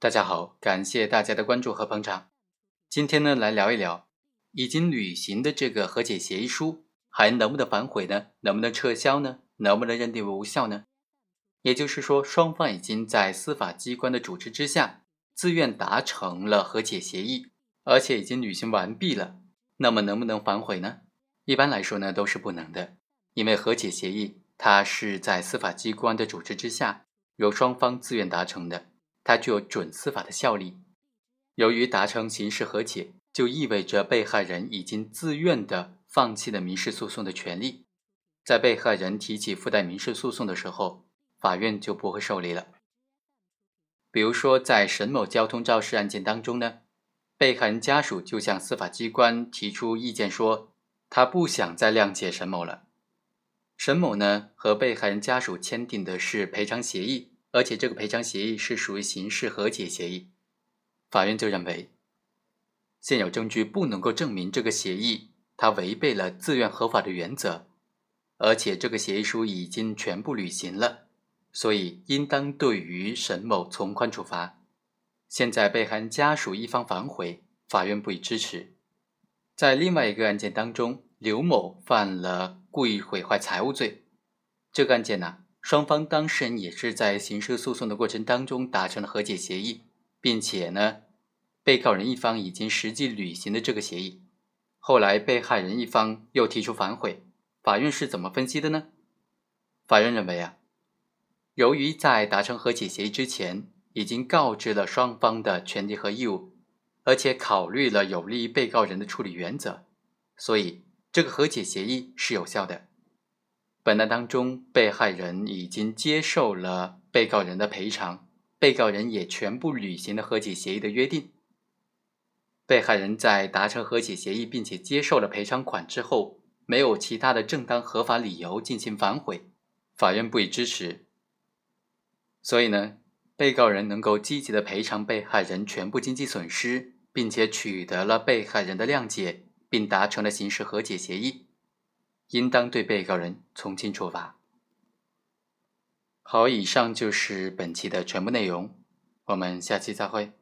大家好，感谢大家的关注和捧场。今天呢，来聊一聊已经履行的这个和解协议书还能不能反悔呢？能不能撤销呢？能不能认定为无效呢？也就是说，双方已经在司法机关的主持之下自愿达成了和解协议，而且已经履行完毕了。那么能不能反悔呢？一般来说呢，都是不能的，因为和解协议它是在司法机关的主持之下，由双方自愿达成的，它具有准司法的效力。由于达成刑事和解，就意味着被害人已经自愿的放弃了民事诉讼的权利，在被害人提起附带民事诉讼的时候，法院就不会受理了。比如说，在沈某交通肇事案件当中呢。被害人家属就向司法机关提出意见，说他不想再谅解沈某了。沈某呢和被害人家属签订的是赔偿协议，而且这个赔偿协议是属于刑事和解协议。法院就认为，现有证据不能够证明这个协议它违背了自愿合法的原则，而且这个协议书已经全部履行了，所以应当对于沈某从宽处罚。现在被害人家属一方反悔，法院不予支持。在另外一个案件当中，刘某犯了故意毁坏财物罪。这个案件呢，双方当事人也是在刑事诉讼的过程当中达成了和解协议，并且呢，被告人一方已经实际履行了这个协议。后来被害人一方又提出反悔，法院是怎么分析的呢？法院认为啊，由于在达成和解协议之前。已经告知了双方的权利和义务，而且考虑了有利于被告人的处理原则，所以这个和解协议是有效的。本案当中，被害人已经接受了被告人的赔偿，被告人也全部履行了和解协议的约定。被害人在达成和解协议并且接受了赔偿款之后，没有其他的正当合法理由进行反悔，法院不予支持。所以呢？被告人能够积极的赔偿被害人全部经济损失，并且取得了被害人的谅解，并达成了刑事和解协议，应当对被告人从轻处罚。好，以上就是本期的全部内容，我们下期再会。